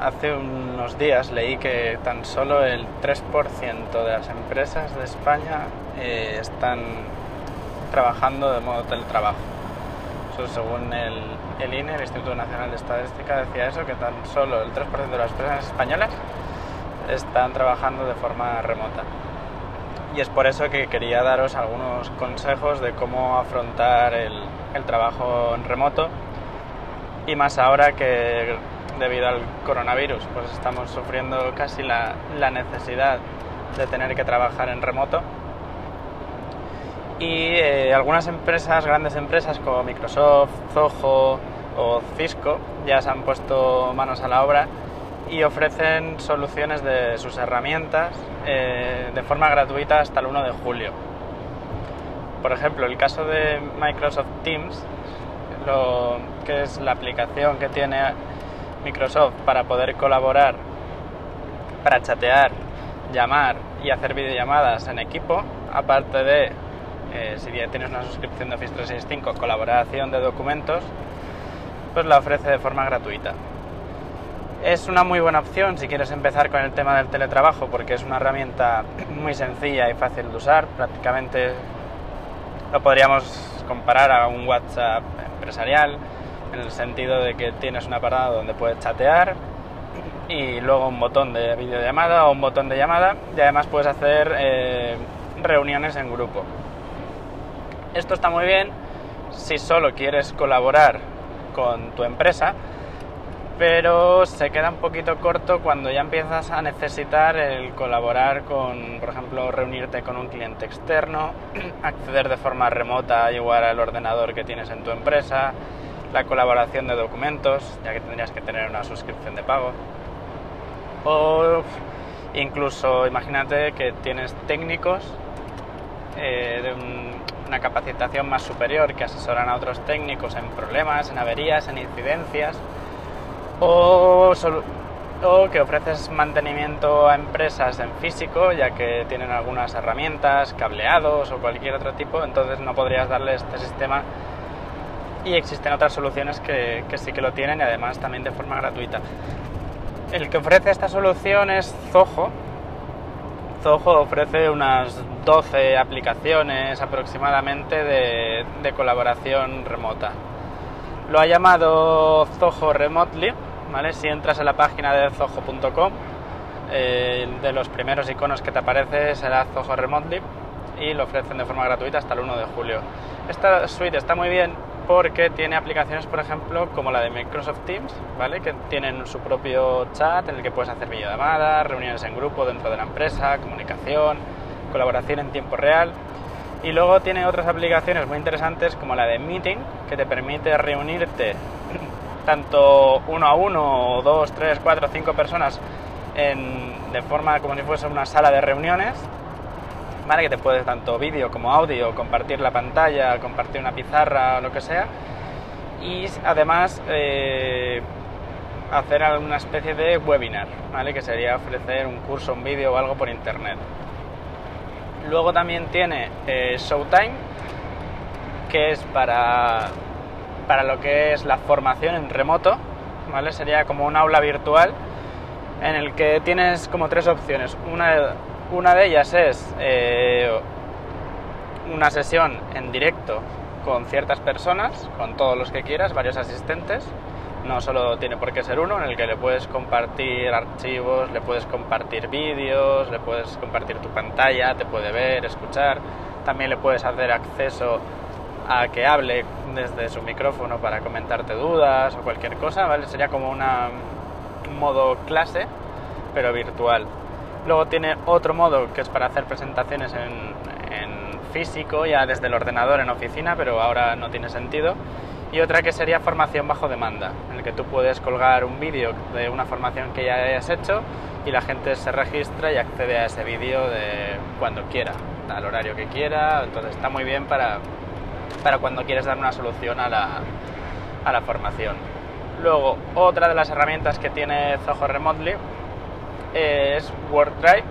hace unos días leí que tan solo el 3% de las empresas de España eh, están trabajando de modo teletrabajo. Según el, el INE, el Instituto Nacional de Estadística, decía eso, que tan solo el 3% de las empresas españolas están trabajando de forma remota. Y es por eso que quería daros algunos consejos de cómo afrontar el, el trabajo en remoto y más ahora que debido al coronavirus pues estamos sufriendo casi la, la necesidad de tener que trabajar en remoto y eh, algunas empresas, grandes empresas como Microsoft, Zoho o Cisco ya se han puesto manos a la obra y ofrecen soluciones de sus herramientas eh, de forma gratuita hasta el 1 de julio. Por ejemplo, el caso de Microsoft Teams, lo, que es la aplicación que tiene Microsoft para poder colaborar, para chatear, llamar y hacer videollamadas en equipo, aparte de, eh, si tienes una suscripción de Office 365, colaboración de documentos, pues la ofrece de forma gratuita. Es una muy buena opción si quieres empezar con el tema del teletrabajo porque es una herramienta muy sencilla y fácil de usar. Prácticamente lo podríamos comparar a un WhatsApp empresarial en el sentido de que tienes un apartado donde puedes chatear y luego un botón de videollamada o un botón de llamada y además puedes hacer eh, reuniones en grupo. Esto está muy bien si solo quieres colaborar con tu empresa pero se queda un poquito corto cuando ya empiezas a necesitar el colaborar con, por ejemplo, reunirte con un cliente externo, acceder de forma remota igual al ordenador que tienes en tu empresa, la colaboración de documentos, ya que tendrías que tener una suscripción de pago. O incluso imagínate que tienes técnicos eh, de una capacitación más superior que asesoran a otros técnicos en problemas, en averías, en incidencias o, o, que ofreces mantenimiento a empresas en físico, ya que tienen algunas herramientas, cableados o cualquier otro tipo, entonces no podrías darle este sistema. Y existen otras soluciones que, que sí que lo tienen y además también de forma gratuita. El que ofrece esta solución es Zoho. Zoho ofrece unas 12 aplicaciones aproximadamente de, de colaboración remota. Lo ha llamado Zoho Remotely si entras a la página de zoho.com, eh, de los primeros iconos que te aparece será Zoho Remotely y lo ofrecen de forma gratuita hasta el 1 de julio. Esta suite está muy bien porque tiene aplicaciones, por ejemplo, como la de Microsoft Teams, ¿vale? Que tienen su propio chat en el que puedes hacer videollamadas, reuniones en grupo dentro de la empresa, comunicación, colaboración en tiempo real. Y luego tiene otras aplicaciones muy interesantes como la de Meeting, que te permite reunirte tanto uno a uno, o dos, tres, cuatro, cinco personas de forma como si fuese una sala de reuniones, que te puedes tanto vídeo como audio, compartir la pantalla, compartir una pizarra o lo que sea, y además eh, hacer alguna especie de webinar, ¿vale? que sería ofrecer un curso, un vídeo o algo por internet. Luego también tiene eh, Showtime, que es para para lo que es la formación en remoto, ¿vale? Sería como un aula virtual en el que tienes como tres opciones. Una, una de ellas es eh, una sesión en directo con ciertas personas, con todos los que quieras, varios asistentes. No solo tiene por qué ser uno, en el que le puedes compartir archivos, le puedes compartir vídeos, le puedes compartir tu pantalla, te puede ver, escuchar. También le puedes hacer acceso a que hable desde su micrófono para comentarte dudas o cualquier cosa, ¿vale? Sería como una, un modo clase, pero virtual. Luego tiene otro modo que es para hacer presentaciones en, en físico, ya desde el ordenador en oficina, pero ahora no tiene sentido. Y otra que sería formación bajo demanda, en el que tú puedes colgar un vídeo de una formación que ya hayas hecho y la gente se registra y accede a ese vídeo de cuando quiera, al horario que quiera. Entonces está muy bien para para cuando quieres dar una solución a la, a la formación. Luego, otra de las herramientas que tiene Zoho Remotely es WordDrive,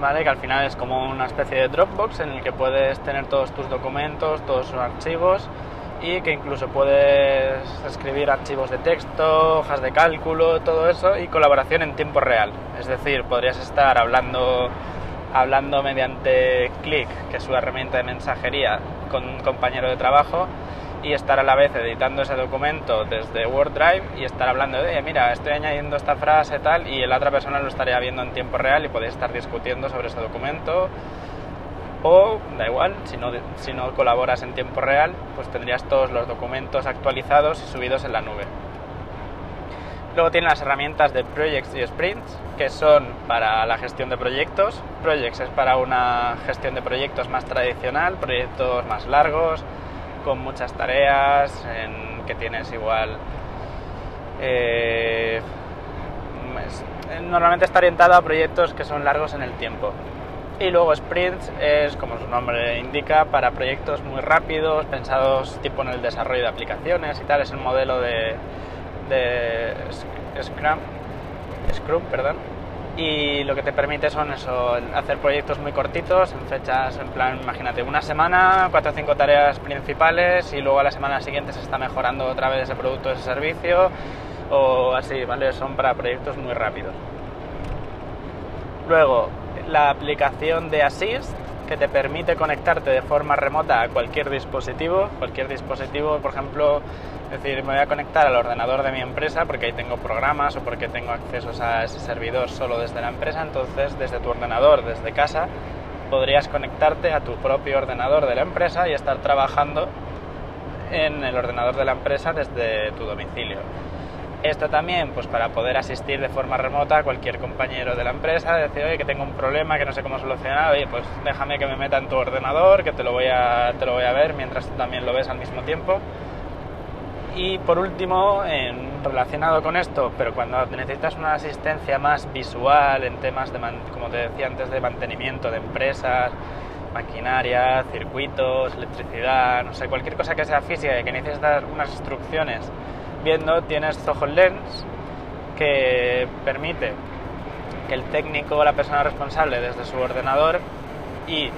¿vale? que al final es como una especie de Dropbox en el que puedes tener todos tus documentos, todos tus archivos y que incluso puedes escribir archivos de texto, hojas de cálculo, todo eso y colaboración en tiempo real. Es decir, podrías estar hablando, hablando mediante Click, que es su herramienta de mensajería, con un compañero de trabajo y estar a la vez editando ese documento desde WordDrive y estar hablando de, mira, estoy añadiendo esta frase tal y la otra persona lo estaría viendo en tiempo real y podéis estar discutiendo sobre ese documento o da igual, si no, si no colaboras en tiempo real, pues tendrías todos los documentos actualizados y subidos en la nube. Luego tiene las herramientas de Projects y Sprints, que son para la gestión de proyectos. Projects es para una gestión de proyectos más tradicional, proyectos más largos, con muchas tareas, en que tienes igual... Eh, normalmente está orientado a proyectos que son largos en el tiempo. Y luego sprints es, como su nombre indica, para proyectos muy rápidos, pensados tipo en el desarrollo de aplicaciones y tal. Es el modelo de, de Scrum, Scrum, perdón. Y lo que te permite son eso, hacer proyectos muy cortitos, en fechas, en plan, imagínate, una semana, cuatro o cinco tareas principales y luego a la semana siguiente se está mejorando otra vez ese producto, ese servicio o así, ¿vale? Son para proyectos muy rápidos. Luego, la aplicación de Assist que te permite conectarte de forma remota a cualquier dispositivo, cualquier dispositivo, por ejemplo, es decir, me voy a conectar al ordenador de mi empresa porque ahí tengo programas o porque tengo accesos a ese servidor solo desde la empresa, entonces desde tu ordenador, desde casa, podrías conectarte a tu propio ordenador de la empresa y estar trabajando en el ordenador de la empresa desde tu domicilio. Esto también, pues para poder asistir de forma remota a cualquier compañero de la empresa, decir, que tengo un problema, que no sé cómo solucionar, oye, pues déjame que me meta en tu ordenador, que te lo voy a, te lo voy a ver mientras tú también lo ves al mismo tiempo. Y por último, en, relacionado con esto, pero cuando necesitas una asistencia más visual en temas de, como te decía antes, de mantenimiento de empresas, maquinaria, circuitos, electricidad, no sé, cualquier cosa que sea física y que necesites dar unas instrucciones viendo tienes Zoho Lens que permite que el técnico o la persona responsable desde su ordenador y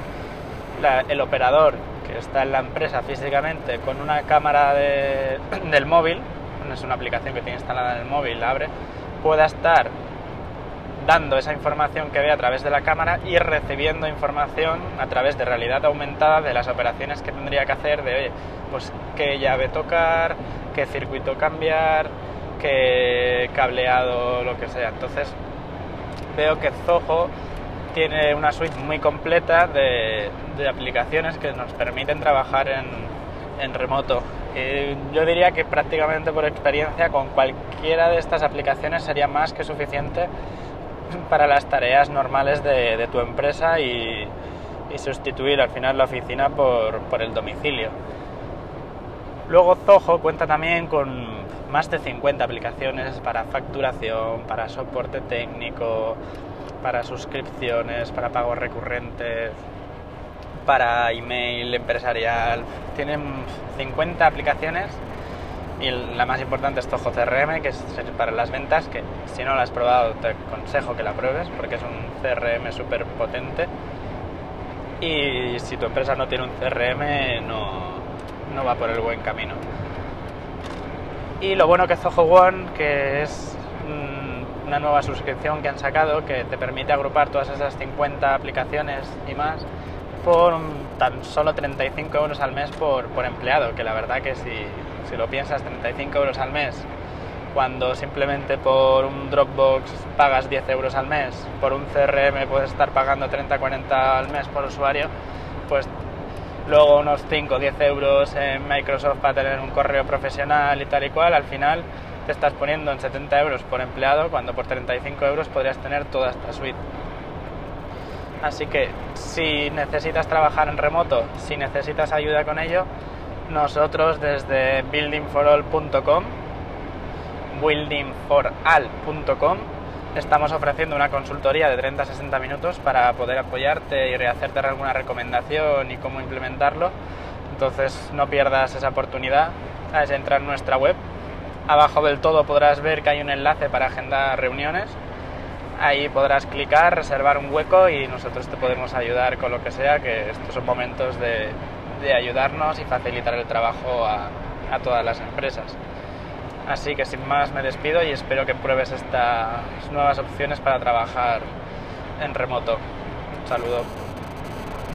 el operador que está en la empresa físicamente con una cámara del móvil, es una aplicación que tiene instalada en el móvil, la abre, pueda estar dando esa información que ve a través de la cámara y recibiendo información a través de realidad aumentada de las operaciones que tendría que hacer de, oye, pues qué llave tocar, qué circuito cambiar, qué cableado, lo que sea. Entonces veo que Zoho tiene una suite muy completa de, aplicaciones que nos permiten trabajar en, remoto. yo diría que prácticamente por experiencia con cualquiera de estas aplicaciones sería más que suficiente para las tareas normales de, tu empresa y, y, sustituir al final la oficina por, por el domicilio. Luego Zoho cuenta también con más de 50 aplicaciones para facturación, para soporte técnico, para suscripciones, para pagos recurrentes, para email empresarial. Tienen 50 aplicaciones y la más importante es Zoho CRM, que es para las ventas, que si no la has probado te aconsejo que la pruebes porque es un CRM súper potente. Y si tu empresa no tiene un CRM, no, no va por el buen camino. Y lo bueno que Zoho One, que es una nueva suscripción que han sacado que te permite agrupar todas esas 50 aplicaciones y más por tan solo 35 euros al mes por, por empleado, que la verdad que si, si, lo piensas, 35 euros al mes, cuando simplemente por un Dropbox pagas 10 euros al mes, por un CRM puedes estar pagando 30-40 al mes por usuario, pues luego unos 5 o 10 euros en Microsoft para tener un correo profesional y tal y cual, al final te estás poniendo en 70 euros por empleado cuando por 35 euros podrías tener toda esta suite. Así que si necesitas trabajar en remoto, si necesitas ayuda con ello, nosotros desde buildingforall.com, buildingforall.com, estamos ofreciendo una consultoría de 30-60 minutos para poder apoyarte y hacerte alguna recomendación y cómo implementarlo. Entonces no pierdas esa oportunidad. Es entrar en nuestra web. Abajo del todo podrás ver que hay un enlace para agendar reuniones. Ahí podrás clicar, reservar un hueco y nosotros te podemos ayudar con lo que sea, que estos son momentos de, ayudarnos y facilitar el trabajo a todas las empresas. Así que sin más me despido y espero que pruebes estas nuevas opciones para trabajar en remoto. Un saludo.